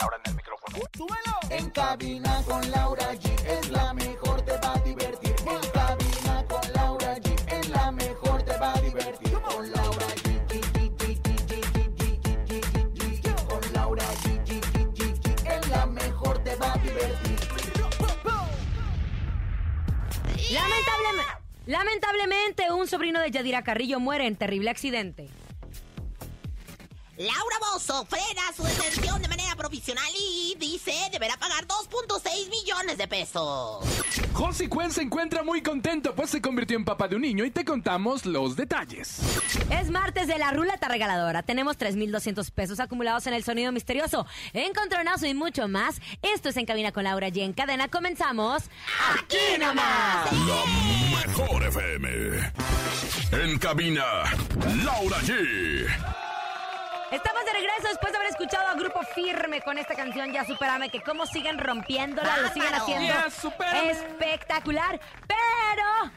Ahora en el micrófono. ¡Súbelo! En cabina con Laura G es la mejor, te va a divertir. En cabina con Laura G es la mejor, te va a divertir. Con Laura G. Con Laura G. Es la mejor, te va a divertir. Lamentablemente, lamentablemente, un sobrino de Yadira Carrillo muere en terrible accidente. Laura Bozo frena su detención de manera profesional y dice deberá pagar 2.6 millones de pesos. José Cuen se encuentra muy contento, pues se convirtió en papá de un niño y te contamos los detalles. Es martes de la ruleta regaladora. Tenemos 3.200 pesos acumulados en el sonido misterioso, encontronazo y mucho más. Esto es En Cabina con Laura G. En cadena comenzamos. ¡Aquí nomás! La mejor FM. En cabina, Laura G. Estamos de regreso después de haber escuchado a Grupo Firme con esta canción Ya Superame, que cómo siguen rompiéndola, lo siguen haciendo Ya Supérame. espectacular. Pero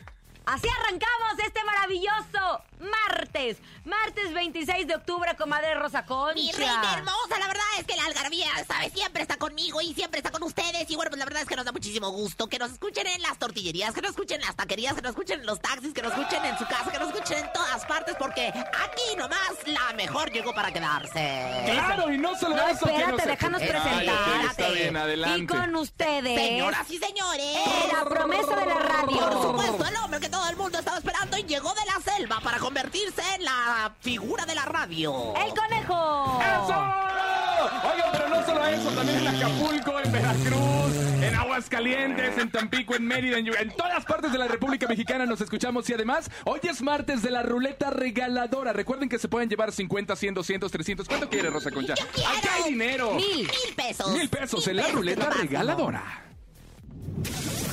así arrancamos este maravilloso martes, martes 26 de octubre, comadre Rosa Concha. Mi reina hermosa, la verdad es que la algarabía, ¿sabes? Siempre está conmigo y siempre está con ustedes. Y bueno, pues la verdad es que nos da muchísimo gusto que nos escuchen en las tortillerías, que nos escuchen en las taquerías, que nos escuchen en los taxis, que nos escuchen en su casa, que nos escuchen en todas partes, porque aquí nomás la mejor llegó para quedarse. Claro, y no solo No, eso. que espérate, nos- déjanos Ay, presentar. Está bien, Y adelante. con ustedes, Señoras y señores. la promesa de la radio. Por supuesto, el hombre que todo el mundo estaba esperando y llegó de la selva para convertirse en la figura de la radio. El conejo. ¡Eso! Oigan, pero no solo eso, también en Acapulco, en Veracruz, en Aguascalientes, en Tampico, en Mérida, en, en todas partes de la República Mexicana nos escuchamos y además hoy es martes de la ruleta regaladora. Recuerden que se pueden llevar 50, 100, 200, 300. ¿Cuánto quiere Rosa Concha? Yo quiero. ¡Aquí hay dinero! Mil. Mil pesos. Mil pesos en la ruleta regaladora.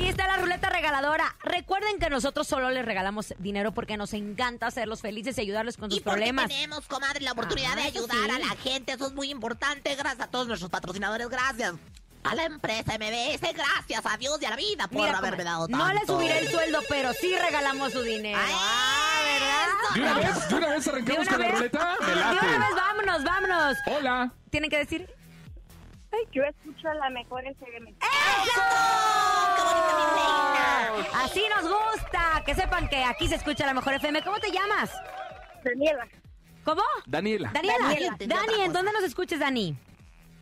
Ahí está la ruleta regaladora. Recuerden que nosotros solo les regalamos dinero porque nos encanta hacerlos felices y ayudarles con sus Y problemas. tenemos, comadre, la oportunidad Ah, de eso ayudar sí. a la gente. Eso es muy importante. Gracias a todos nuestros patrocinadores. Gracias. A la empresa MBS, gracias a Dios y a la vida por Mira, haberme dado tanto. No le subiré el sueldo, pero sí regalamos su dinero. ¡Ay, Ah, ¿De una vez? ¿De una vez ¿De arrancamos una con la ruleta? De una vez, vámonos, vámonos. Hola. Tienen que decir. Yo escucho la mejor FM. ¡Eso! ¡Qué bonita mi reina! Así nos gusta. Que sepan que aquí se escucha la mejor FM. ¿Cómo te llamas? Daniela, ¿Cómo? Daniela. Daniela. Dani, ¿en dónde nos escuches, Dani?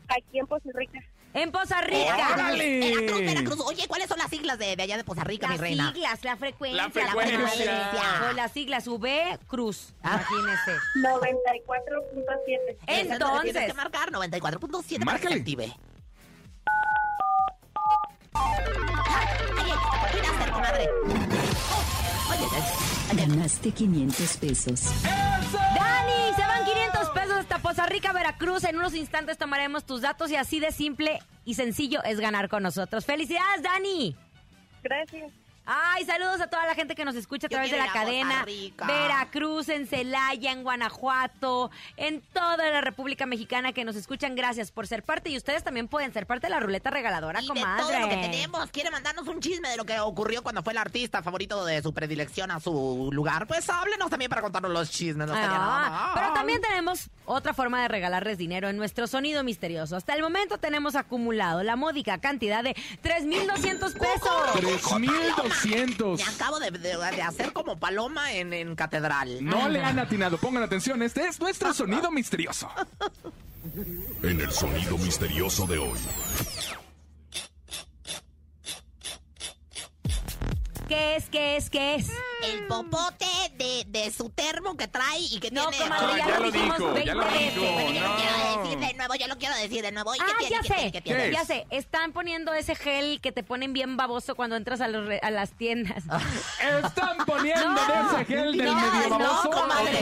aquí en Poza Rica. En Poza Rica. ¡Órale! Veracruz, Veracruz. Oye, ¿cuáles son las siglas de, de allá de Poza Rica, mi Las reina? siglas, la frecuencia. La frecuencia. frecuencia. Son las siglas V Cruz. 94.7. Es la que Entonces, Tienes que marcar 94.7 para que active. Oye, Ganaste 500 pesos. Dani, se van 500 pesos hasta Poza Rica, Veracruz. En unos instantes tomaremos tus datos y así de simple y sencillo es ganar con nosotros. ¡Felicidades, Dani! Gracias. Ay, saludos a toda la gente que nos escucha a través de la cadena. Rica. Veracruz, en Celaya, en Guanajuato, en toda la República Mexicana que nos escuchan. Gracias por ser parte y ustedes también pueden ser parte de la ruleta regaladora, Y de comadre. todo lo que tenemos, quiere mandarnos un chisme de lo que ocurrió cuando fue el artista favorito de su predilección a su lugar. Pues háblenos también para contarnos los chismes. No Ah, pero también tenemos otra forma de regalarles dinero en nuestro sonido misterioso. Hasta el momento tenemos acumulado la módica cantidad de 3,200 pesos. 3200. Me acabo de, de- de hacer como paloma en, en catedral. No le han atinado. Pongan atención, este es nuestro sonido misterioso. En el sonido misterioso de hoy. ¿Qué es, qué es, qué es? El popote de, de su termo que trae y que No, tiene... comadre, Ah, ya, ya lo lo dijimos dijo, 20 ya lo veces. dijo. Yo lo quiero decir de nuevo, yo lo quiero decir de nuevo. ¿Y qué Ah, tiene? ya ¿Qué sé, tiene? ¿Qué tiene? ya sé. Están poniendo ese gel que te ponen bien baboso cuando entras a, los re- a las tiendas. Están poniendo No. ese gel del No, medio no, baboso. comadre.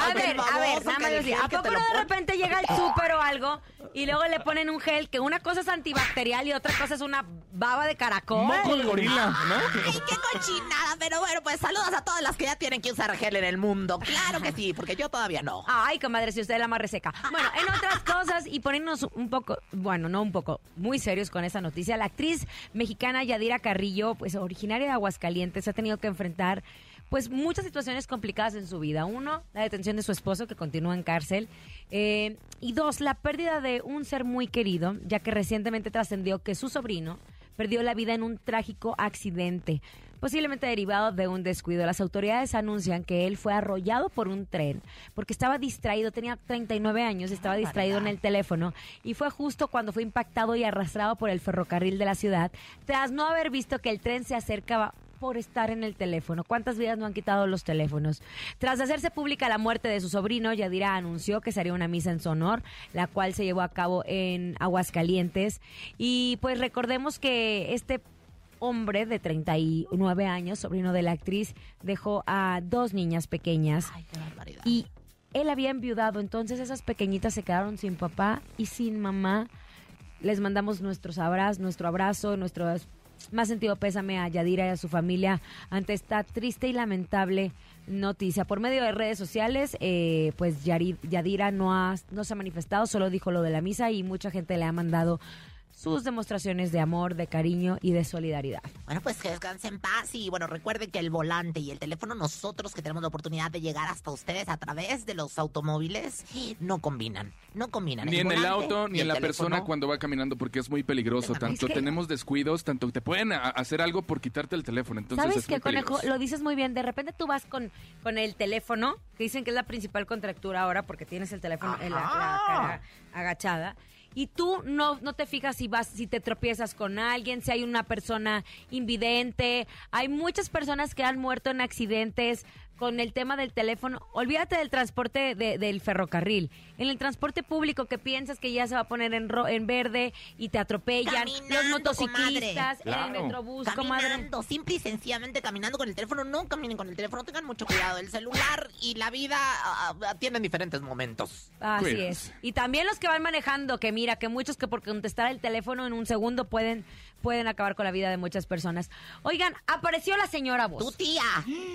A ver, a ver, baboso nada más decir, ¿a poco no de repente llega el súper o algo y luego le ponen un gel que una cosa es antibacterial y otra cosa es una baba de caracol? Moco de gorila, ¿no? Ay, qué cochinada, pero bueno, pues saludos a todas las que ya tienen que usar gel en el mundo. Claro que sí, porque yo todavía no. Ay, comadre, si usted es la más reseca. Bueno, en otras cosas, y poniéndonos un poco, bueno, no un poco, muy serios con esa noticia, la actriz mexicana Yadira Carrillo, pues originaria de Aguascalientes, ha tenido que enfrentar pues muchas situaciones complicadas en su vida. Uno, la detención de su esposo que continúa en cárcel. Eh, y dos, la pérdida de un ser muy querido, ya que recientemente trascendió que su sobrino perdió la vida en un trágico accidente, posiblemente derivado de un descuido. Las autoridades anuncian que él fue arrollado por un tren porque estaba distraído, tenía 39 años, estaba distraído en el teléfono y fue justo cuando fue impactado y arrastrado por el ferrocarril de la ciudad, tras no haber visto que el tren se acercaba por estar en el teléfono. ¿Cuántas vidas no han quitado los teléfonos? Tras hacerse pública la muerte de su sobrino, Yadira anunció que se haría una misa en su honor, la cual se llevó a cabo en Aguascalientes. Y pues recordemos que este hombre de 39 años, sobrino de la actriz, dejó a dos niñas pequeñas Ay, qué barbaridad. y él había enviudado, entonces esas pequeñitas se quedaron sin papá y sin mamá. Les mandamos nuestros abrazos, nuestro abrazo, nuestro más sentido pésame a Yadira y a su familia ante esta triste y lamentable noticia. Por medio de redes sociales, eh, pues Yadira no, ha, no se ha manifestado, solo dijo lo de la misa y mucha gente le ha mandado sus demostraciones de amor, de cariño y de solidaridad. Bueno, pues que descanse en paz y bueno, recuerden que el volante y el teléfono, nosotros que tenemos la oportunidad de llegar hasta ustedes a través de los automóviles, no combinan, no combinan. Ni en el auto, ni en la teléfono. persona cuando va caminando, porque es muy peligroso. Tanto que- tenemos descuidos, tanto te pueden hacer algo por quitarte el teléfono. Entonces ¿Sabes es muy conejo? Lo dices muy bien. De repente tú vas con, con el teléfono, que dicen que es la principal contractura ahora porque tienes el teléfono en la, la cara agachada. Y tú no, no te fijas si vas, si te tropiezas con alguien, si hay una persona invidente. Hay muchas personas que han muerto en accidentes con el tema del teléfono. Olvídate del transporte de- del ferrocarril. En el transporte público que piensas que ya se va a poner en, ro- en verde y te atropellan. Caminando, los motociclistas, en Claro. el metrobús, comadre. Caminando, simple y sencillamente caminando con el teléfono. No caminen con el teléfono, tengan mucho cuidado. El celular y la vida ah, ah, tienen diferentes momentos. Así Cuídense. es. Y también los que van manejando, que mira, que muchos que por contestar el teléfono en un segundo pueden, pueden acabar con la vida de muchas personas. Oigan, apareció la señora Tu Voz. tía,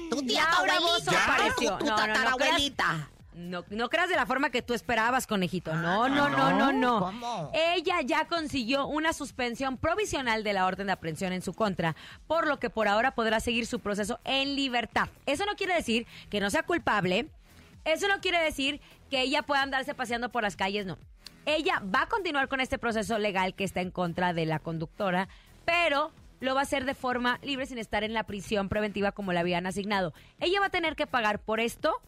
tu tía, tu abuelita, apareció. tu, tu No, no, no tatarabuelita. No, no creas de la forma que tú esperabas, conejito. No, no, no, no, no. ¿Cómo? Ella ya consiguió una suspensión provisional de la orden de aprehensión en su contra, por lo que por ahora podrá seguir su proceso en libertad. Eso no quiere decir que no sea culpable. Eso no quiere decir que ella pueda andarse paseando por las calles, no. Ella va a continuar con este proceso legal que está en contra de la conductora, pero lo va a hacer de forma libre sin estar en la prisión preventiva como le habían asignado. Ella va a tener que pagar por esto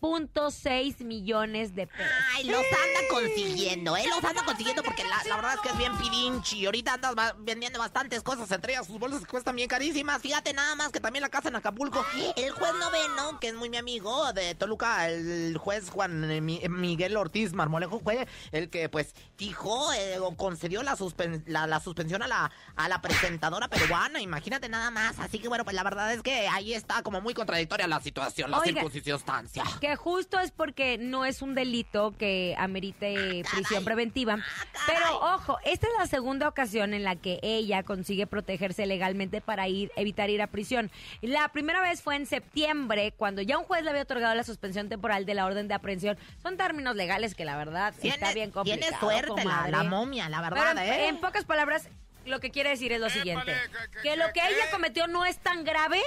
2.6 millones de pesos. Ay, los anda consiguiendo, ¿eh? Los anda consiguiendo porque la, la verdad es que es bien pidinchi. Ahorita andas va- vendiendo bastantes cosas, entre ellas sus bolsas que cuestan bien carísimas. Fíjate nada más que también la casa en Acapulco. El juez noveno, que es muy mi amigo de Toluca, el juez Juan eh, Mi- Miguel Ortiz Marmolejo, fue el que, pues, dijo eh, o concedió la, suspen- la, la suspensión a la, a la presentadora peruana. Imagínate nada más. Así que, bueno, pues la verdad es que ahí está como muy contradictoria la situación, la Oiga, circunstancia. Que justo es porque no es un delito que amerite prisión preventiva. Pero ojo, esta es la segunda ocasión en la que ella consigue protegerse legalmente para ir evitar ir a prisión. La primera vez fue en septiembre, cuando ya un juez le había otorgado la suspensión temporal de la orden de aprehensión. Son términos legales que la verdad está bien complicado. Tiene suerte la, momia, la Pero verdad, en, ¿eh? en pocas palabras, lo que quiere decir es lo siguiente. Que lo que ella cometió no es tan grave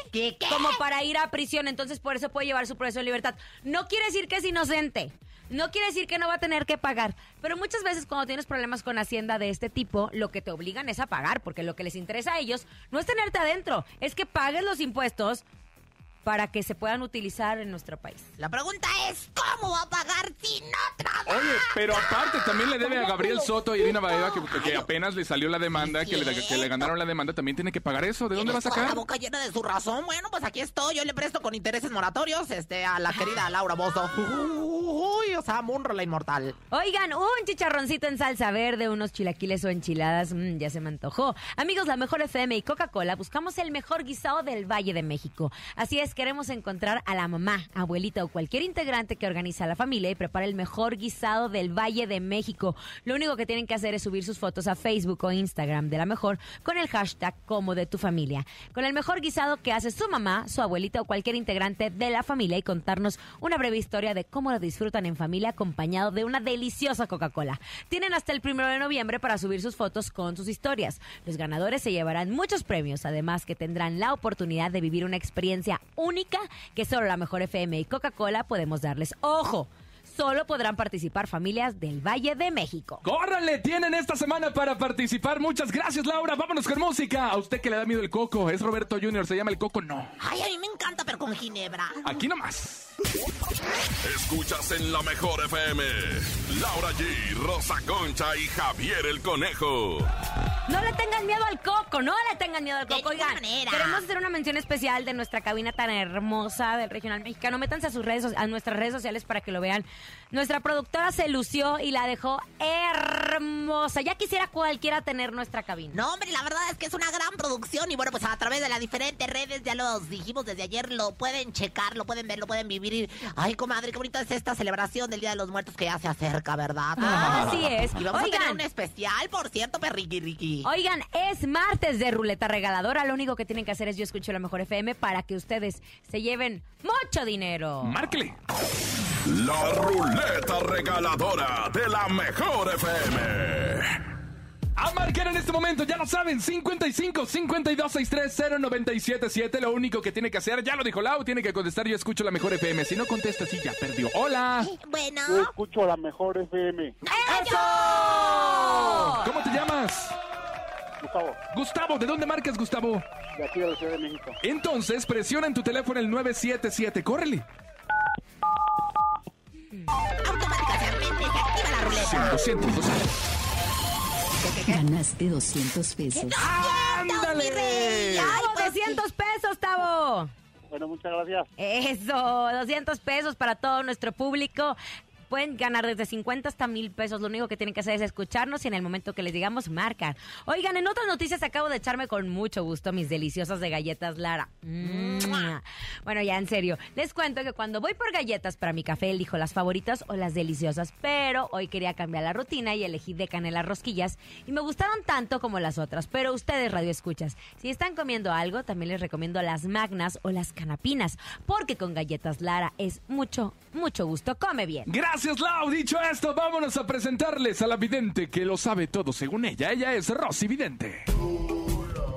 como para ir a prisión, entonces por eso puede llevar su proceso en libertad. No quiere decir que es inocente. No quiere decir que no va a tener que pagar, pero muchas veces cuando tienes problemas con Hacienda de este tipo, lo que te obligan es a pagar, porque lo que les interesa a ellos no es tenerte adentro, es que pagues los impuestos para que se puedan utilizar en nuestro país. La pregunta es, ¿cómo va a pagar si no trabaja? Oye, pero aparte también le debe a Gabriel Soto y a Dina Baeva que, que apenas le salió la demanda, que le, que le ganaron la demanda, también tiene que pagar eso. ¿De dónde va a sacar? La boca llena de su razón. Bueno, pues aquí estoy. Yo le presto con intereses moratorios este, a la querida Laura Bozo. Uy, o sea, Munro la inmortal. Oigan, un chicharroncito en salsa verde, unos chilaquiles o enchiladas, mm, ya se me antojó. Amigos, la mejor FM y Coca-Cola buscamos el mejor guisado del Valle de México. Así es, queremos encontrar a la mamá, abuelita o cualquier integrante que organiza la familia y prepara el mejor guisado del Valle de México. Lo único que tienen que hacer es subir sus fotos a Facebook o Instagram de la mejor con el hashtag como de tu familia. Con el mejor guisado que hace su mamá, su abuelita o cualquier integrante de la familia y contarnos una breve historia de cómo lo disfrutan en familia acompañado de una deliciosa Coca-Cola. Tienen hasta el primero de noviembre para subir sus fotos con sus historias. Los ganadores se llevarán muchos premios, además que tendrán la oportunidad de vivir una experiencia única que solo la mejor FM y Coca-Cola podemos darles. ¡Ojo! Solo podrán participar familias del Valle de México. ¡Córranle! Tienen esta semana para participar. Muchas gracias, Laura. Vámonos con música. A usted que le da miedo el coco. ¿Es Roberto Junior? ¿Se llama el coco? No. Ay, a mí me encanta, pero con ginebra. Aquí nomás. Escuchas en la mejor FM. Laura G, Rosa Concha y Javier el Conejo. No le tengan miedo al coco, no le tengan miedo al De coco. ninguna Oigan, manera. queremos hacer una mención especial de nuestra cabina tan hermosa del regional mexicano. Métanse a sus redes, a nuestras redes sociales para que lo vean. Nuestra productora se lució y la dejó hermosa. Ya quisiera cualquiera tener nuestra cabina. No, hombre, la verdad es que es una gran producción y bueno, pues a través de las diferentes redes, ya lo dijimos desde ayer, lo pueden checar, lo pueden ver, lo pueden vivir. Y, Ay, comadre, qué bonita es esta celebración del Día de los Muertos que ya se acerca, ¿verdad? Así es. Y vamos a tener Oigan. un especial, por cierto, perriqui riqui. Oigan, es martes de ruleta regaladora. Lo único que tienen que hacer es yo escucho la mejor FM para que ustedes se lleven mucho dinero. Márquele. La ruleta regaladora de la mejor FM. A marcar en este momento, ya lo saben, 55 52 63 0977. Lo único que tiene que hacer, ya lo dijo Lau, tiene que contestar. Yo escucho la mejor FM. Si no contesta, sí, ya perdió. Hola. Bueno, Yo escucho la mejor FM. ¡Eso! ¿Cómo te llamas? Gustavo, Gustavo, ¿de dónde marcas, Gustavo? de aquí de la Ciudad de México. Entonces, presiona en tu teléfono el 977. Córrele. automáticamente se activa la ruleta. 100, 200, 200. Ganaste 200 pesos. ¡Ándale! Ay, ¡Tavo, pues 200 pesos, Tavo! Bueno, muchas gracias. Eso, 200 pesos para todo nuestro público. Pueden ganar desde 50 hasta mil pesos. Lo único que tienen que hacer es escucharnos y en el momento que les digamos, marcan. Oigan, en otras noticias acabo de echarme con mucho gusto mis deliciosas de galletas Lara. ¡Mua! Bueno, ya en serio. Les cuento que cuando voy por galletas para mi café, elijo las favoritas o las deliciosas. Pero hoy quería cambiar la rutina y elegí de canela rosquillas. Y me gustaron tanto como las otras. Pero ustedes, radio escuchas, si están comiendo algo, también les recomiendo las magnas o las canapinas. Porque con galletas Lara es mucho, mucho gusto. Come bien. Gracias, Lau. Dicho esto, vámonos a presentarles a la vidente que lo sabe todo según ella. Ella es Rosy Vidente.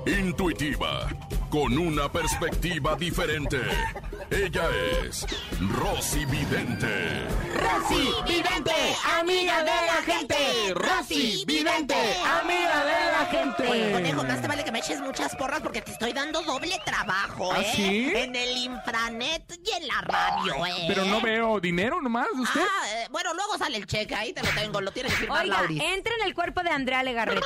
Intuitiva, con una perspectiva diferente. Ella es Rosy Vidente. Rosy Vidente, amiga de la gente. Rosy Vidente, amiga de la gente. Oye, conejo, más te vale que me eches muchas porras porque te estoy dando doble trabajo, ¿Ah, ¿eh? sí? En el infranet y en la radio, ¿eh? Pero no veo dinero nomás de usted. Ah, eh, bueno, luego sale el cheque, ahí te lo tengo, lo tiene que firmar Oiga, Lauris. entra en el cuerpo de Andrea Legarreta.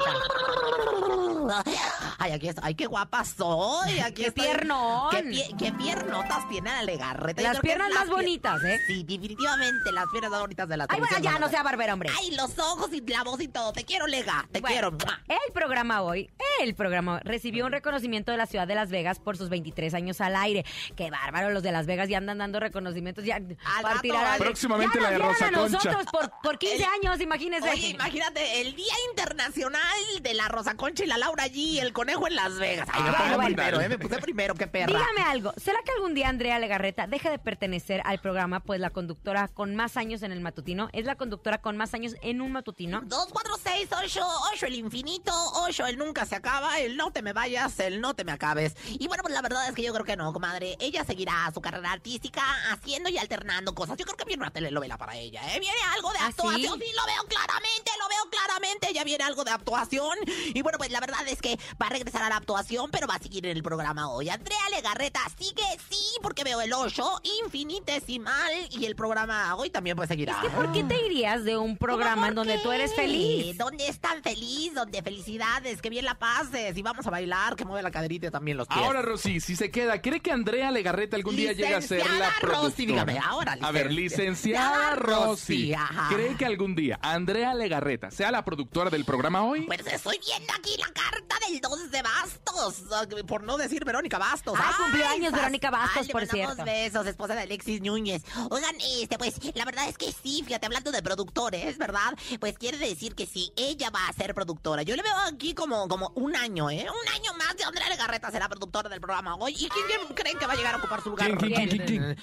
Ay, aquí Ay, qué guapa soy. Aquí Qué estoy. piernón. Qué, pie- qué piernotas tiene la legarreta. Las piernas la más bonitas, ¿eh? Sí, definitivamente las piernas más bonitas de la Ay, bueno, ya, no sea barbera, hombre. Ay, los ojos y la voz y todo. Te quiero, Lega. Te Bueno, quiero. ¡Mua! El programa hoy, el programa recibió un reconocimiento de la ciudad de Las Vegas por sus 23 años al aire. Qué bárbaro, los de Las Vegas ya andan dando reconocimientos ya para rato, tirar al- Próximamente Ya la de Rosa a Concha. nosotros por, por 15 años, imagínense. Oye, imagínate, el Día Internacional de la Rosa Concha y la Laura G, el conejo en Las Vegas. Ay, me Ah, puse bueno. primero, eh, me puse primero, qué perra. Dígame algo, ¿será que algún día Andrea Legarreta deje de pertenecer al programa? Pues la conductora con más años en el matutino es la conductora con más años en un matutino. 2, 4, 6, 8, 8 el infinito, 8 el nunca se acaba, el no te me vayas, el no te me acabes. Y bueno, pues la verdad es que yo creo que no, comadre. Ella seguirá su carrera artística haciendo y alternando cosas. Yo creo que viene una telenovela para ella, ¿eh? Viene algo de ¿Ah, actuación, sí? sí? lo veo claramente, lo veo claramente. Ya viene algo de actuación. Y bueno, pues la verdad es que para regresar a la actuación, pero va a seguir en el programa hoy. Andrea Legarreta sigue, sí, porque veo el 8 infinitesimal y el programa hoy también pues seguirá. Es que, ¿por qué te irías de un programa en donde tú eres feliz? Donde es tan feliz, donde felicidades, que bien la pases y vamos a bailar, que mueve la caderita también los pies. Ahora, Rosy, si se queda, ¿cree que Andrea Legarreta algún día llega a ser la Licenciada productora? Rosy, dígame, ahora, A ver, licenciada licenciada Rosy, Rosy, ajá. ¿cree que algún día Andrea Legarreta sea la productora del programa hoy? Pues estoy viendo aquí la carta del 2 de Bastos, ah, por no decir Verónica Bastos. Ay, cumplió Ay, años sas- Verónica Bastos, Ay, por cierto. besos, esposa de Alexis Núñez. Oigan, este, pues, la verdad es que sí, fíjate, hablando de productores, ¿verdad? Pues quiere decir que sí, ella va a ser productora. Yo le veo aquí como, como un año, ¿eh? Un año más de Andrea Legarreta será productora del programa hoy. ¿Y quién, quién creen que va a llegar a ocupar su lugar? ¿Quién, quién, quién, quién, quién?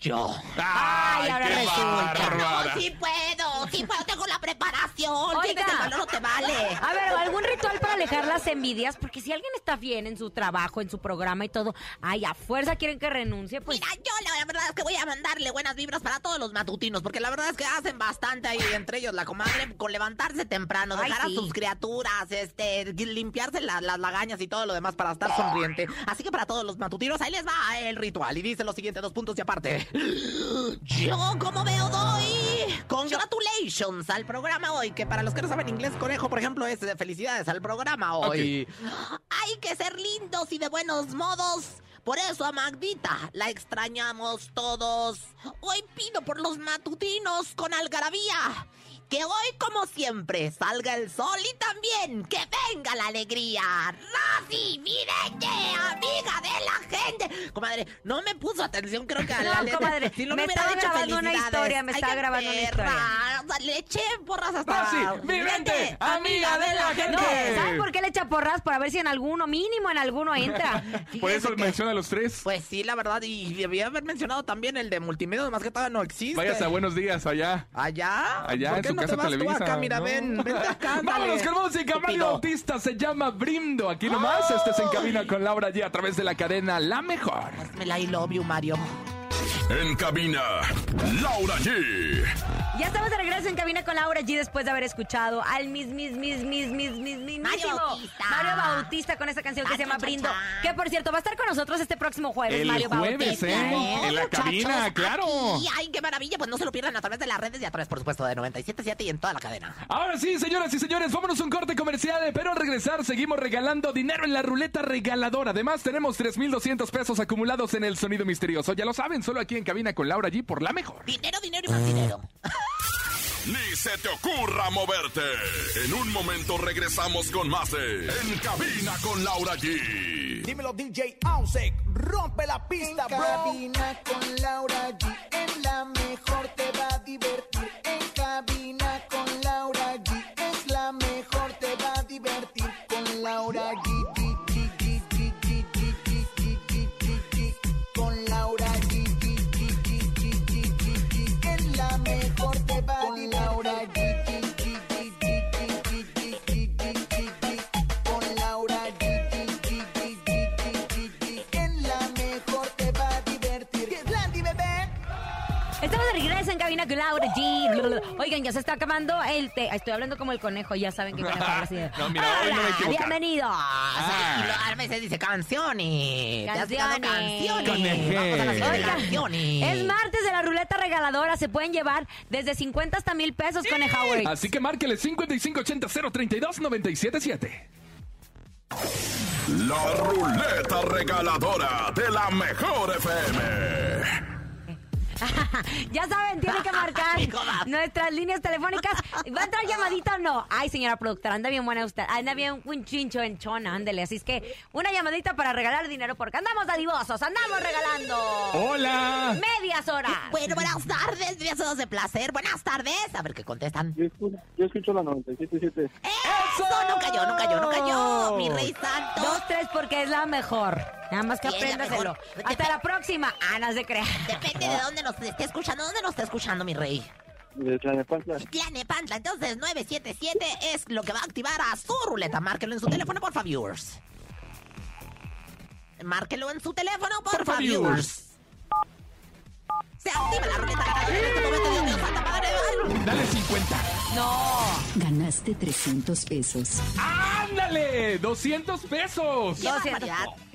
Yo. Ay, ahora qué resulta. No, sí puedo, sí puedo, tengo la preparación. Oiga. Tienes el valor, no te vale. A ver, algún ritual para alejar las envidias, porque si alguien está bien en su trabajo, en su programa y todo, ay, a fuerza quieren que renuncie, pues Mira, yo la, verdad es que voy a mandarle buenas vibras para todos los matutinos, porque la verdad es que hacen bastante ahí, entre ellos la comadre, con levantarse temprano, Ay, dejar sí. a sus criaturas, este, limpiarse la- las lagañas y todo lo demás para estar sonriente. Así que para todos los matutinos, ahí les va el ritual. Y dice los siguientes dos puntos y aparte. Yo, como veo, doy congratulations al programa hoy, que para los que no saben inglés, conejo, por ejemplo, es de felicidades al programa hoy. Hay que ser lindos y de buenos modos. Por eso a Magdita la extrañamos todos. Hoy pido por los matutinos con algarabía. Que hoy, como siempre, salga el sol y también que venga la alegría. Rosy, Mirete, amiga de la gente. Comadre, no me puso atención, creo que a la No, letra. comadre, Si no me hubiera estaba dicho grabando una felicidades. historia, me Ay, estaba qué grabando una perra. historia. O sea, le eché porras hasta... Rosy, Mirete, amiga de la gente. No, ¿saben por qué le echa porras? Para ver si en alguno, mínimo en alguno entra. Por eso menciona a los tres. Pues sí, la verdad, y debía haber mencionado también el de multimedia, más que todavía no existe. Váyase a buenos días allá. ¿Allá? Allá ¿Por en qué su no casa te vas tú Televisa. acá? Mira, ¿no? ven, vente acá. Vámonos con música. Mario. Bautista se llama Brindo. Aquí nomás. Este se encamina con Laura G a través de la cadena La Mejor. Me la I love you, Mario. En cabina, Laura G. Ya estamos de regreso en cabina con Laura G después de haber escuchado al mis, mis, mis, mis, mis, mis, mis, Mario Bautista. Mario Bautista con esta canción que se llama Brindo. Que por cierto va a estar con nosotros este próximo jueves, El Mario jueves, Bautista. ¿eh? En la cabina, claro. aquí. Ay, qué maravilla. Pues no se lo pierdan a través de las redes y a través, por supuesto, de 97.7 y en toda la cadena. Ahora sí, señoras y señores, vámonos a un corte comercial, pero al regresar seguimos regalando dinero en la ruleta regaladora. Además, tenemos 3,200 pesos acumulados en el sonido misterioso. Ya lo saben, solo aquí en cabina con Laura G por la mejor. Dinero, dinero y más dinero. Ni se te ocurra moverte. En un momento regresamos con más de En cabina con Laura G. Dímelo DJ Ausek, rompe la pista, En bro. cabina con Laura G. En la mejor te va a divertir. En cabina con Laura G. Es la mejor te va a divertir. Con Laura. G, Laura G. Oigan, ya se está acabando el té. Estoy hablando como el conejo, ya saben que conejo habla así de, No, mira, hoy no me equivoco. bienvenidos. Y lo- a veces dice canciones. Canciones. canciones. Vamos a la siguiente Oigan, canciones. es martes de la ruleta regaladora. Se pueden llevar desde 50 hasta mil pesos con el Howard. Así que márquele 5580-032-977. La ruleta regaladora de la mejor FM. Ya saben, tienen que marcar nuestras líneas telefónicas. ¿Va a entrar llamadita o no? Ay, señora productora, anda bien buena usted. Anda bien un chincho en chona, ándele. Así es que una llamadita para regalar dinero porque andamos dadivosos, andamos regalando ¡Hola! medias horas. Bueno, buenas tardes, besos de placer. Buenas tardes. A ver qué contestan. Yo escucho, yo escucho la 97.7. ¡Eso! No cayó, no cayó, no cayó. Mi rey santo. Dos, tres, porque es la mejor. Nada más que apréndaselo. Hasta la próxima. Ana se crea. Depende de dónde nos esté escuchando. ¿Dónde nos está escuchando, mi rey? De Tlanepantla. Tlanepantla. Entonces, 977 es lo que va a activar a su ruleta. Márquelo en su teléfono, por favor. Márquelo en su teléfono, por, favor. Se activa la ruleta en este momento. Dios mío, santa madre. Dale 50. No. Ganaste 300 pesos. ¡Ah, ¡Ándale! ¡200 pesos! ¡Qué 200.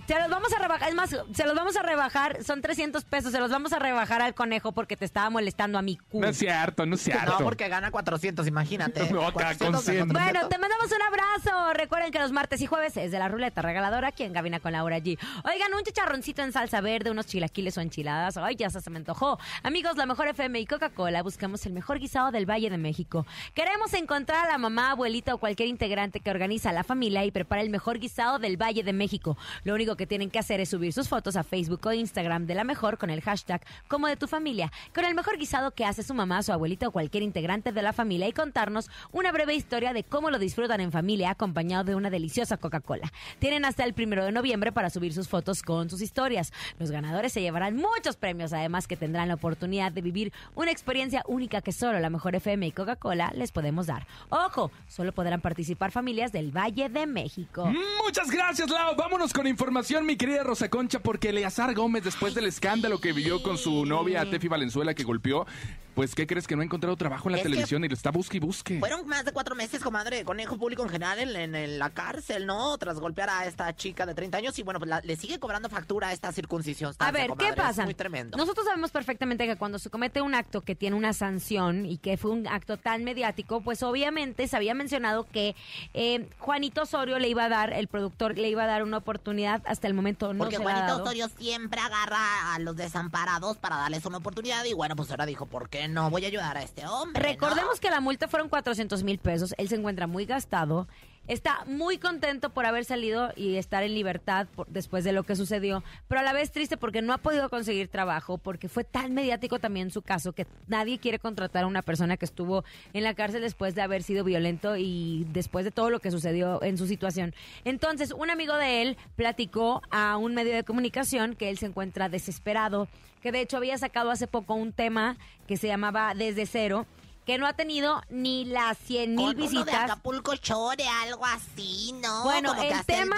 Se los vamos a rebajar, es más, se los vamos a rebajar, son 300 pesos, se los vamos a rebajar al conejo porque te estaba molestando a mi cu. No es cierto, no es cierto. No, porque gana 400, imagínate. No, acá 400 con de 100. 400. Bueno, te mandamos un abrazo. Recuerden que los martes y jueves es de la ruleta regaladora aquí en Gabina con Laura G. Oigan, un chicharroncito en salsa verde, unos chilaquiles o enchiladas. Ay, ya se me antojó. Amigos, la mejor FM y Coca-Cola buscamos el mejor guisado del Valle de México. Queremos encontrar a la mamá, abuelita o cualquier integrante que organiza la familia y prepara el mejor guisado del Valle de México. Lo único que tienen que hacer es subir sus fotos a Facebook o Instagram de la mejor con el hashtag como de tu familia, con el mejor guisado que hace su mamá, su abuelita o cualquier integrante de la familia y contarnos una breve historia de cómo lo disfrutan en familia acompañado de una deliciosa Coca-Cola. Tienen hasta el primero de noviembre para subir sus fotos con sus historias. Los ganadores se llevarán muchos premios, además que tendrán la oportunidad de vivir una experiencia única que solo la mejor FM y Coca-Cola les podemos dar. Ojo, solo podrán participar familias del Valle de México. Muchas gracias, Lau. Vámonos con información, mi querida Rosa Concha, porque Eleazar Gómez, después del escándalo que vivió con su novia Tefi Valenzuela que golpeó, pues, ¿qué crees que no ha encontrado trabajo en la Es televisión y lo está busque y busque? Fueron más de cuatro meses, comadre, conejo público en general en, en- en la cárcel, ¿no? Tras golpear a esta chica de 30 años y bueno, pues la- le sigue cobrando factura esta circuncisión. A ver, ¿qué pasa? Es muy tremendo. Nosotros sabemos perfectamente que cuando se comete un acto que tiene una sanción y que fue un acto tan mediático, pues obviamente se había mencionado que eh, Juanito Osorio le iba a dar, el productor le iba a dar una oportunidad, hasta el momento no Porque se la ha Juanito dado. Osorio siempre agarra a los desamparados para darles una oportunidad y bueno, pues ahora dijo, ¿por qué no voy a ayudar a este hombre? Recordemos que la multa fueron 400 mil pesos. Él se encuentra muy gastado. Está muy contento por haber salido y estar en libertad por- después de lo que sucedió, pero a la vez triste porque no ha podido conseguir trabajo, porque fue tan mediático también su caso que nadie quiere contratar a una persona que estuvo en la cárcel después de haber sido violento y después de todo lo que sucedió en su situación. Entonces, un amigo de él platicó a un medio de comunicación que él se encuentra desesperado, que de hecho había sacado hace poco un tema que se llamaba Desde Cero que no ha tenido ni las 100 mil Con uno de visitas. Acapulco Chore, algo así, ¿no? Bueno, Como el tema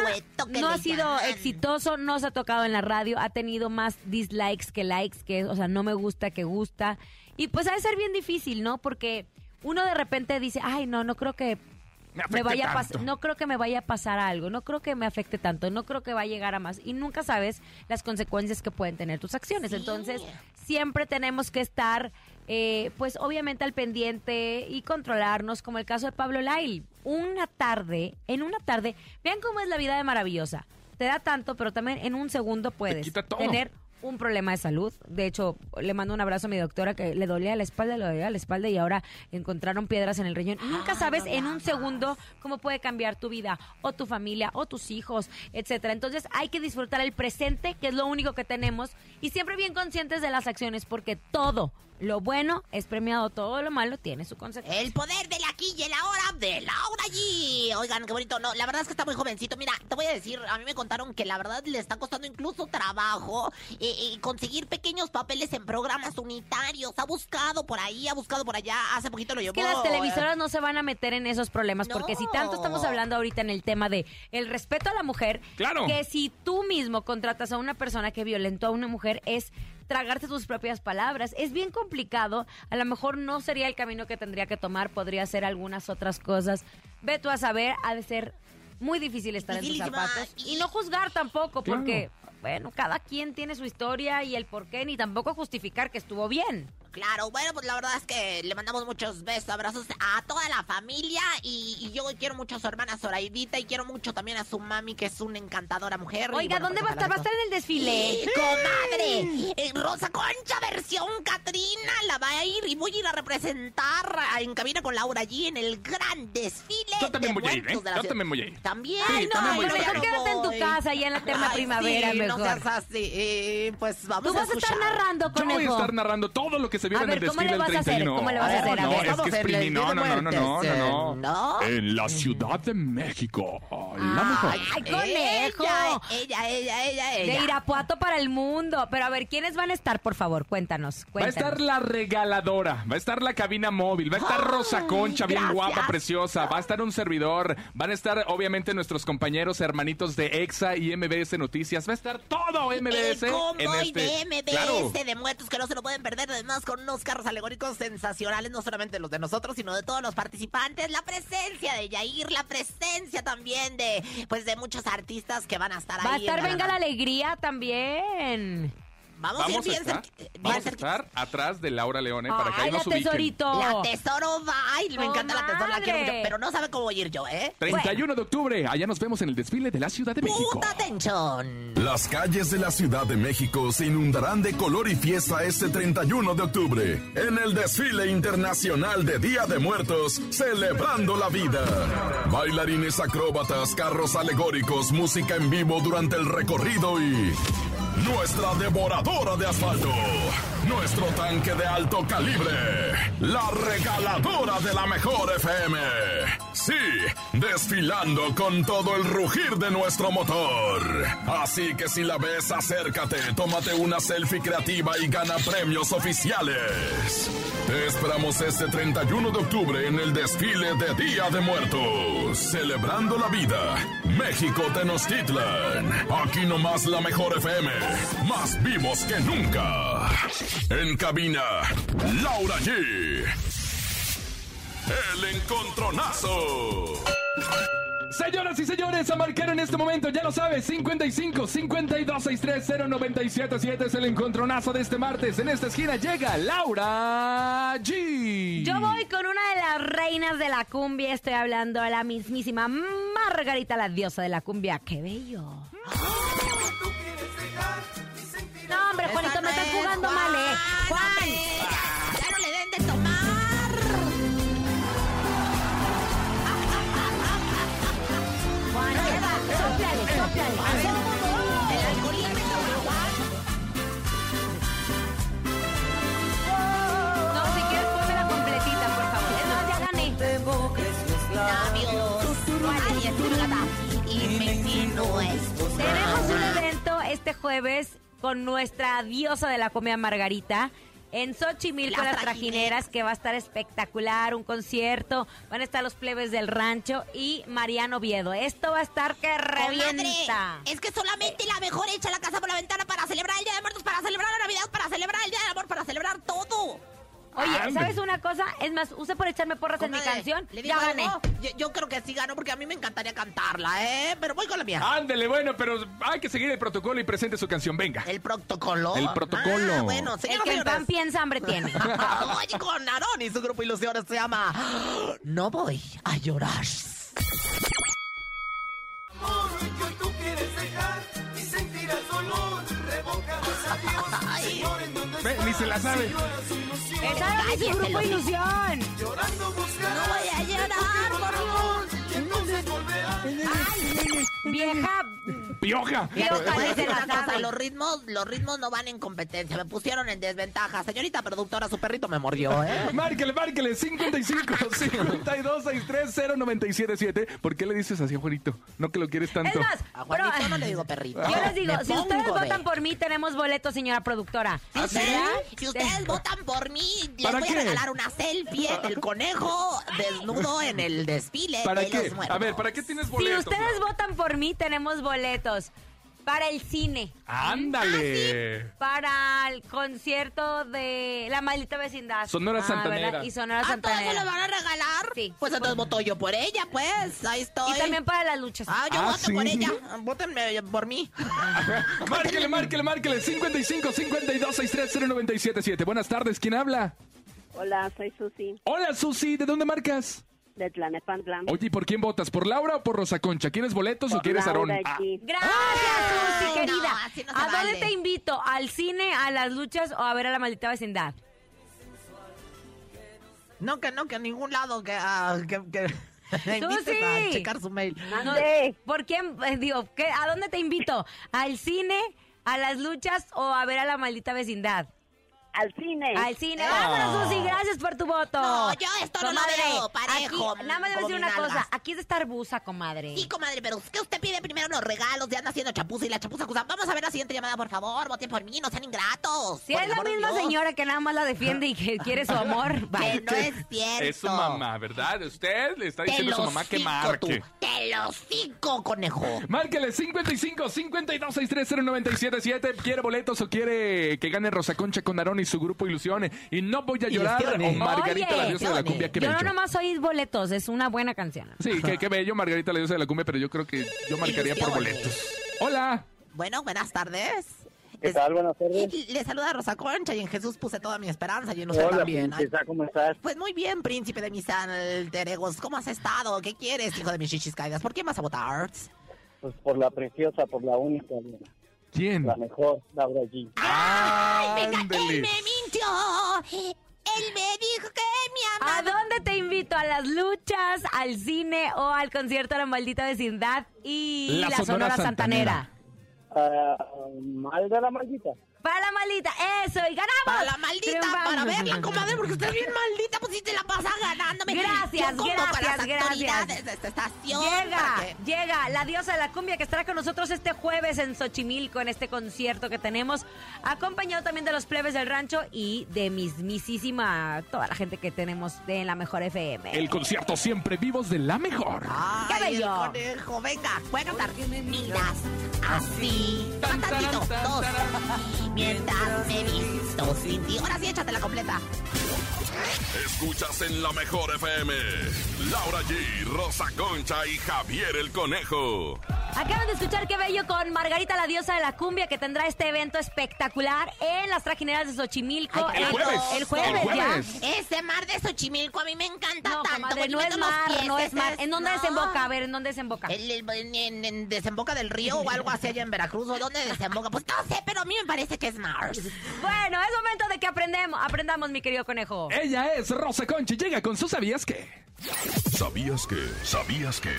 que no ha sido llaman. exitoso, no se ha tocado en la radio, ha tenido más dislikes que likes, que, o sea, no me gusta que gusta. Y pues ha de ser bien difícil, ¿no? Porque uno de repente dice, ay, no, no creo que Me vaya a no creo que me vaya a pasar algo, no creo que me afecte tanto, no creo que va a llegar a más y nunca sabes las consecuencias que pueden tener tus acciones. Sí. Entonces, siempre tenemos que estar eh, pues obviamente al pendiente y controlarnos, como el caso de Pablo Lail. Una tarde, en una tarde, vean cómo es la vida de maravillosa. Te da tanto, pero también en un segundo puedes quita todo. tener un problema de salud. De hecho, le mando un abrazo a mi doctora que le dolía la espalda, le dolía la espalda y ahora encontraron piedras en el riñón. Nunca Ay, sabes no en un segundo cómo puede cambiar tu vida o tu familia o tus hijos, etcétera. Entonces hay que disfrutar el presente, que es lo único que tenemos, y siempre bien conscientes de las acciones, porque todo lo bueno es premiado, todo lo malo tiene su consecuencia. El poder del aquí y el ahora de Laura G. Oigan, qué bonito. No, la verdad es que está muy jovencito. Mira, te voy a decir, a mí me contaron que la verdad le está costando incluso trabajo eh, eh, conseguir pequeños papeles en programas unitarios. Ha buscado por ahí, ha buscado por allá. Hace poquito lo llevó. que las eh, televisoras no se van a meter en esos problemas, porque si tanto estamos hablando ahorita en el tema de el respeto a la mujer, Claro. que si tú mismo contratas a una persona que violentó a una mujer es tragarte tus propias palabras. Es bien complicado, a lo mejor no sería el camino que tendría que tomar, podría ser algunas otras cosas. Ve tú a saber, ha de ser muy difícil estar en tus Dificilísima. zapatos y no juzgar tampoco, Claro. porque bueno, cada quien tiene su historia y el por qué, ni tampoco justificar que estuvo bien. Claro, bueno, pues la verdad es que le mandamos muchos besos, abrazos a toda la familia y, y yo quiero mucho a su hermana Zoraidita y quiero mucho también a su mami que es una encantadora mujer. y Oiga, bueno, ¿dónde pues, va a estar? ¿Va a estar en el desfile? Sí, ¡Comadre! Eh, Rosa Concha versión Catrina la va a ir y voy a ir a representar en cabina con Laura allí en el gran desfile. Yo también de voy a ir, ¿eh? Yo ciudad. también voy a ir. También. Sí, Ay, también voy Mejor no quédate en tu casa, allá en la eterna Ay, primavera, sí, mejor. No seas así. Eh, pues vamos Tú a vas a estar escuchar. narrando, Yo voy a estar narrando todo lo que se vio A en ver, el ¿cómo le desfile del vas a hacer? 31. ¿Cómo le vas a Oh, hacer? A no, ver. es que es primi- no, no, no, no, no, no, no. ¿no? En la Ciudad de México. La mejor. Ay, conejo. Ella, ella, ella, ella, De. Irapuato para el mundo. Pero a ver, ¿quiénes van a estar, por favor? Cuéntanos, Va a estar la regaladora, va a estar la cabina móvil, va a estar Rosa Concha, bien gracias. guapa, preciosa, va a estar un servidor, van a estar obviamente nuestros compañeros hermanitos de EXA y MBS Noticias, va a estar todo MBS El en convoy este. de MBS Claro. de muertos que no se lo pueden perder, además con unos carros alegóricos sensacionales, no solamente los de nosotros, sino de todos los participantes, la presencia de Yair, la presencia también de pues de muchos artistas que van a estar Va a ahí. estar en Venga la. Alegría también. Vamos, a ir a bien estar, cerqui- bien vamos a estar atrás de Laura Leone para que ahí Ay, la nos ubiquen. tesorito. La tesoro va, ay, me encanta la tesoro, la quiero mucho, pero no sabe cómo voy a ir yo, ¿eh? 31 de octubre, allá nos vemos en el desfile de la Ciudad de México. Puta atención. Las calles de la Ciudad de México se inundarán de color y fiesta este 31 de octubre en el desfile internacional de Día de Muertos, celebrando la vida. Bailarines acróbatas, carros alegóricos, música en vivo durante el recorrido y nuestra devoradora de asfalto, nuestro tanque de alto calibre, la regaladora de la mejor FM. Sí, desfilando con todo el rugir de nuestro motor. Así que si la ves, acércate, tómate una selfie creativa y gana premios oficiales. Te esperamos este 31 de octubre en el desfile de Día de Muertos, celebrando la vida. México Tenochtitlan. Aquí nomás la mejor FM, más vivos que nunca. En cabina, Laura G. El encontronazo. Señoras y señores, a marcar en este momento, ya lo sabes, 55 52 630 977 es el encontronazo de este martes. En esta esquina llega Laura G. Yo voy con una de las reinas de la cumbia. Estoy hablando de la mismísima Margarita, la diosa de la cumbia. ¡Qué bello! No, hombre, Juanito, no mal, ¿eh? Juan, Ya no le den de tomar. Juanita, sóplale, sóplale. El alcoholímetro, Juan. No, si quieres, pónmela completita, por favor. Más, ya gané. Labios. Y me. Tenemos un evento este jueves con nuestra diosa de la comida Margarita. En Xochimilco, Las las trajineras, que va a estar espectacular, un concierto, van a estar los plebes del rancho y Mariano Viedo. Esto va a estar que revienta. Es que solamente la mejor echa la casa por la ventana para celebrar el Día de Muertos, para celebrar la Navidad, para celebrar el Día del Amor, para celebrar todo. Oye, Ande. ¿sabes una cosa? Es más, use por echarme porras en mi canción. ¿le Ya digo gané. algo? Yo, yo creo que sí gano porque a mí me encantaría cantarla, ¿eh? Pero voy con la mía. Ándele, bueno, pero hay que seguir el protocolo y presente su canción. Venga. El protocolo. El protocolo. Ah, bueno, El señoras que señores. pan piensa, hambre tiene. Oye, con Aarón y su grupo Ilusiones se llama No voy a llorar. Ay, Ve, ni se la sabe. Esa es su grupo Ilusión. no voy a llorar, por Dios. Vieja. Pioja. Pioja, decir la cosa, los ritmos, los ritmos no van en competencia, me pusieron en desventaja. Señorita productora, su perrito me mordió, ¿eh? Márquele, márquele, 55 52 630 977. ¿Por qué le dices así a Juanito? No que lo quieres tanto. Es más, A Juanito pero- no le digo perrito. Yo les digo, Me si ustedes de- votan por mí, tenemos boletos, señora productora. Si ¿Ah, sí? ustedes, si ustedes votan por mí, les ¿Para voy qué? a regalar una selfie del conejo desnudo en el desfile ¿Para de qué? los. A ver, ¿para qué tienes Si boletos? ustedes Laura? votan por mí, tenemos boletos. Para el cine. Ándale. Para el concierto de La Maldita Vecindad. Sonora Ah, Santanera. ¿verdad? Y Sonora ¿A todos Santanera. le van a regalar? Sí. Pues entonces voto yo por ella, pues. Ahí estoy. Y también para las luchas. Ah, yo Ah, voto ¿sí? por ella. Votenme por mí. Márquele, márquele, márquele. 55 52 630 977. Buenas tardes, ¿quién habla? Hola, soy Susi Hola, Susi, ¿de dónde marcas? De. Oye, ¿y por quién votas? ¿Por Laura o por Rosa Concha? ¿Quieres boletos o quieres Aarón? Laura Ah, G. Gracias, Susi, no, querida. así no se ¿A dónde vale. te invito? ¿Al cine, a las luchas o a ver a La Maldita Vecindad? No, que no, que a ningún lado que... ah, que, que... Susi. a checar su mail. No. ¿Por quién? Eh, Digo, ¿qué- ¿a dónde te invito? ¿Al cine, a las luchas o a ver a La Maldita Vecindad? Al cine. Al cine. Vámonos, Susi, gracias por tu voto. No, yo esto no lo veo parejo, aquí- nada más debo decir una cosa. Aquí es de estar busa, comadre. Sí, comadre, pero es que usted pide primero los regalos, ya anda haciendo chapuza y la chapuza acusa. Vamos a ver la siguiente llamada, por favor. Voten por mí, no sean ingratos. Si Por es la misma señora que nada más la defiende y que quiere su amor, Que vaya. no es cierto. Es su mamá, ¿verdad? Usted le está diciendo a su mamá que marque. tú. Te lo cinco, conejo. Márquele 55 52 63 0977. ¿Quiere boletos o quiere que gane Rosa Concha con Aarón y su grupo Ilusión? Y no voy a llorar. Ilusiones. O Margarita, Oye, la diosa de la ilusiones. cumbia. Qué Yo bello. no nomás oí boletos, es una buena canción. Sí, qué, qué bello, Margarita, la diosa de la cumbia, pero yo creo que yo marcaría por Ilusiones. boletos. Hola. Bueno, buenas tardes. ¿Qué tal? Buenas tardes. Le saluda Rosa Concha y en Jesús puse toda mi esperanza y en usted Hola, también. Princesa, ¿cómo estás? Pues muy bien, príncipe de mis alter egos. ¿Cómo has estado? ¿Qué quieres, hijo de mis chichis caídas? ¿Por qué vas a votar? Pues por la preciosa, por la única, ¿Quién? la mejor, Laura G. ¡Ay, venga! Ándele. ¡Él me mintió! Él me dijo que me ¿A amaba. dónde te invito? ¿A las luchas, al cine o al concierto de la maldita vecindad y La la, Sonora Sonora, Santanera? Ah, mal de la maldita. Para la maldita, eso, y ganamos. Para la maldita, Triunfamos. para verla, comadre, porque usted es bien maldita, pues sí te la pasa ganándome. Gracias, las gracias, gracias. autoridades de esta estación. Llega, para que- llega la diosa de la cumbia que estará con nosotros este jueves en Xochimilco en este concierto que tenemos, acompañado también de los plebes del rancho y de mismísima toda la gente que tenemos de la mejor FM. El concierto siempre vivos de la mejor. Ay, ¡Qué bello! el conejo, venga, voy a cantar. Miras así, tantito, dos, mientras me visto sin ti. Ahora sí, échate la completa. Escuchas en la mejor FM. Laura G, Rosa Concha y Javier el Conejo. Acaban de escuchar qué bello con Margarita, la diosa de la cumbia, que tendrá este evento espectacular en las trajineras de Xochimilco. Ay, El jueves. El jueves, El jueves. ya. Ese mar de Xochimilco a mí me encanta No, tanto. comadre, no es mar, pies, no es mar. ¿En dónde no. desemboca? A ver, ¿en dónde desemboca? El- el- en, en- en desemboca del río o algo así allá en Veracruz o dónde desemboca. Pues no sé, pero a mí me parece que es Mars. Bueno, es momento de que aprendemos, aprendamos, mi querido conejo. Ella es Rosa Concha y llega con su ¿Sabías qué? ¿Sabías que? ¿Sabías que?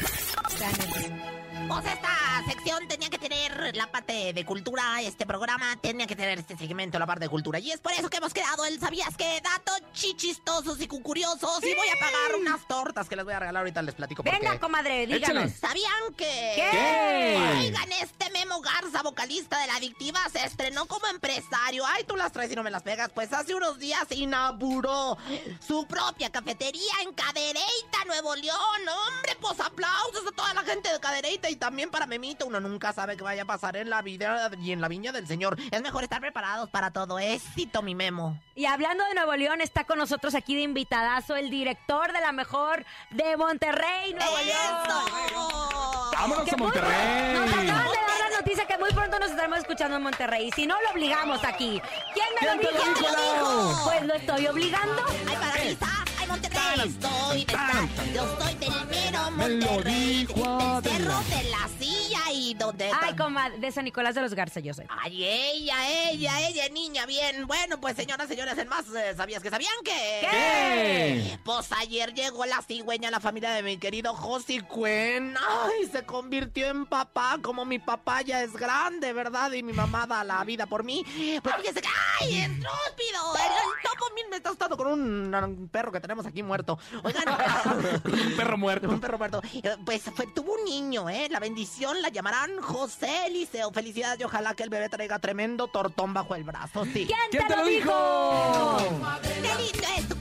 Pues esta sección tenía que tener la parte de cultura, este programa tenía que tener este segmento, la parte de cultura. Y es por eso que hemos creado el ¿Sabías qué? Datos chichistosos y curiosos. Y voy a pagar unas tortas que les voy a regalar ahorita, les platico por Venga, qué. comadre, díganos. Échale. ¿Sabían que... ¿Qué? Oigan, este Memo Garza, vocalista de La Adictiva, se estrenó como empresario. Ay, tú las traes y no me las pegas. Pues hace unos días inauguró su propia cafetería en Cadereyta, Nuevo León. Hombre, pues aplausos a toda la gente de Cadereyta y también para Memito. Uno nunca sabe qué vaya a pasar en la vida y en la viña del Señor. Es mejor estar preparados para todo. Éxito, mi Memo. Y hablando de Nuevo León, está con nosotros aquí de invitadazo el director de la mejor de Monterrey, Nuevo León. ¡Vámonos Que a Monterrey! Nos acaban de dar la noticia que muy pronto nos estaremos escuchando en Monterrey. Si no, lo obligamos aquí. ¿Quién me ¿Quién lo te lo dijo? Pues lo estoy obligando. ¡Ay, parabrisas! ¡Ay, Monterrey! Soy de Yo soy del mero Me lo Monterrey. dijo Del cerro de la silla donde... Ay, comadre, de San Nicolás de los Garza yo soy. Ay, ella, ella, ella, niña, bien. Bueno, pues señoras, señores, en más, eh, ¿sabías que sabían que? ¿Qué? Pues ayer llegó la cigüeña a la familia de mi querido Josi Cuen. Ay, se convirtió en papá, como mi papá ya es grande, ¿verdad? Y mi mamá da la vida por mí. Pues fíjese que, ¡ay, estúpido! El, el topo mil me está asustando con un, un perro que tenemos aquí muerto. Oigan, Un perro muerto. un perro muerto. Eh, Pues fue, tuvo un niño, ¿eh? La bendición la llamarán José Eliseo. Felicidades y ojalá que el bebé traiga tremendo tortón bajo el brazo, sí. ¿Quién, ¿Quién te lo dijo? ¡Qué lindo es tu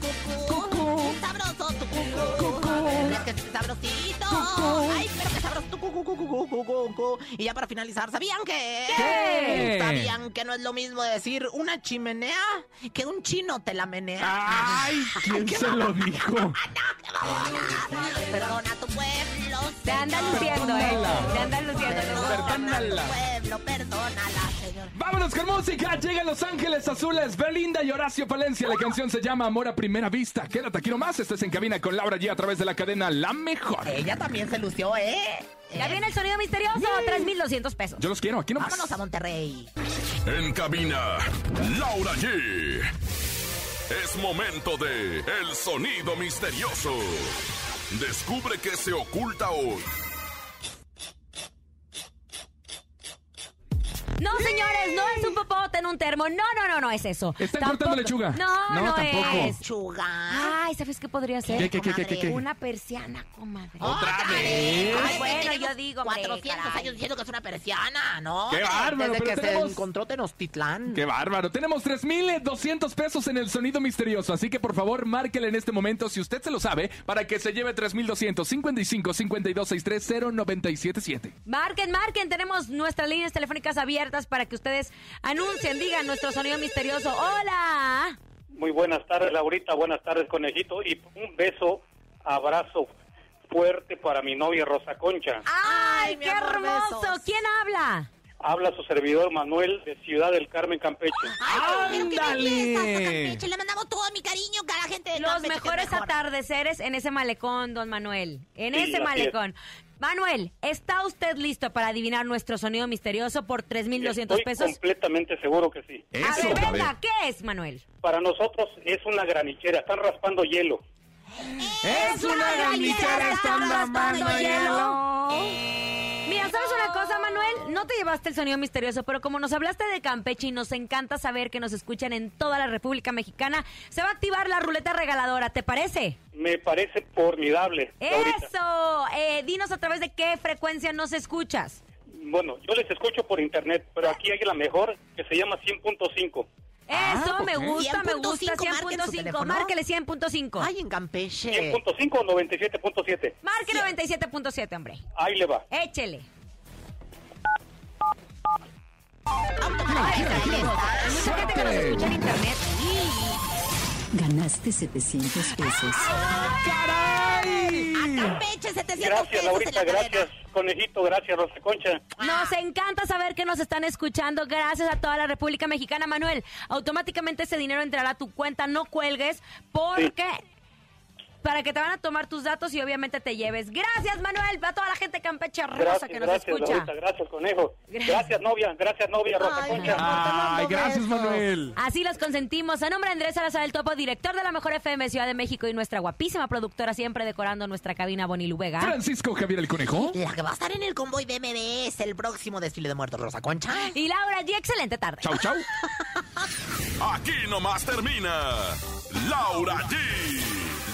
cucú! ¡Sabroso tu cucú! ¿Ves que es sabrosito? ¡Ay, pero qué sabroso tu cucú, cucú, cucú, cucú! Y ya para finalizar, ¿sabían que? ¿Qué? ¿Sabían que no es lo mismo decir una chimenea que un chino te la menea? ¡Ay! ¿Quién se lo dijo? Perdona tu pueblo. Te andan luciendo, ¿eh? Te andan luciendo. Perdona Perdónala. tu pueblo, perdónala. Vámonos con música. Llega Los Ángeles Azules, Belinda y Horacio Palencia. La canción se llama Amor a Primera Vista. Quédate aquí nomás. Estás en cabina con Laura G a través de la cadena La Mejor. Ella también se lució, ¿eh? Ya viene el sonido misterioso, 3,200 pesos. Yo los quiero, aquí nomás. Vámonos a Monterrey. En cabina, Laura G. Es momento de El Sonido Misterioso. Descubre qué se oculta hoy. No, señores, no es un popote en un termo. No, no, no, no es eso. Están Tampoco- cortando lechuga. No, no, No, tampoco. es. Chuga. Ay, ¿sabes qué podría ser? ¿Qué, qué, qué, qué, qué, qué? Una persiana, comadre. ¿Otra vez? Ay, bueno, yo digo, hombre, 400 caray. años diciendo que es una persiana, ¿no? ¡Qué bárbaro! Desde pero que tenemos- se encontró Tenochtitlán. ¡Qué bárbaro! Tenemos 3,200 pesos en el sonido misterioso, así que por favor márquele en este momento si usted se lo sabe para que se lleve 3,200 55 52 63 0977. Marquen, marquen. Tenemos nuestras líneas telefónicas abiertas para que ustedes anuncien, digan nuestro sonido misterioso. ¡Hola! Muy buenas tardes, Laurita. Buenas tardes, conejito. Y un beso, abrazo fuerte para mi novia Rosa Concha. ¡Ay, qué amor, hermoso! besos. ¿Quién habla? Habla su servidor Manuel de Ciudad del Carmen, Campeche. Ay, ¡Ándale! Campeche. Le mandamos todo mi cariño a la gente de Los Campeche, mejores mejor. atardeceres en ese malecón, don Manuel. En Sí, ese malecón. Manuel, ¿está usted listo para adivinar nuestro sonido misterioso por 3,200 Estoy pesos? completamente seguro que sí. A Eso, ver, a venga, ver. ¿qué es, Manuel? Para nosotros es una granichera. Están raspando hielo. ¡Es una granillera, están mamando hielo! Mira, ¿sabes una cosa, Manuel? No te llevaste el sonido misterioso, pero como nos hablaste de Campeche y nos encanta saber que nos escuchan en toda la República Mexicana, se va a activar la ruleta regaladora, ¿te parece? Me parece formidable. ¡Eso! Eh, dinos a través de qué frecuencia nos escuchas. Bueno, yo les escucho por internet, pero aquí hay la mejor que se llama 100.5. Eso, ¿por me gusta, me 100.5, gusta, marquen su 100.5. teléfono. Márquele 100.5. Ay, en Campeche. 100.5 o 97.7. Marque 97.7, hombre. Ahí le va. Échele. Mucha gente que nos escucha en internet. Ganaste 700 pesos. ¡Caray! Campeche, 700 Gracias, pesos en Laurita. cadena. Gracias, conejito. Gracias, Rosa Concha. Nos encanta saber que nos están escuchando. Gracias a toda la República Mexicana, Manuel. Automáticamente ese dinero entrará a tu cuenta. No cuelgues porque para que te van a tomar tus datos y obviamente te lleves. Gracias, Manuel. A toda la gente campeche hermosa Gracias, que nos gracias, escucha. Laurita. Gracias, conejo. Gracias. Gracias, novia. Gracias, novia, Rosa Ay, Concha. ¡Ay, gracias, besos. Manuel! Así los consentimos. A nombre de Andrés Salazar el Topo, director de la Mejor FM Ciudad de México y nuestra guapísima productora siempre decorando nuestra cabina Bonilu Vega. Francisco Javier el Conejo. La que va a estar en el convoy BMB es el próximo desfile de muertos, Rosa Concha. Y Laura G, excelente tarde. Chau, chau. Aquí nomás termina Laura G,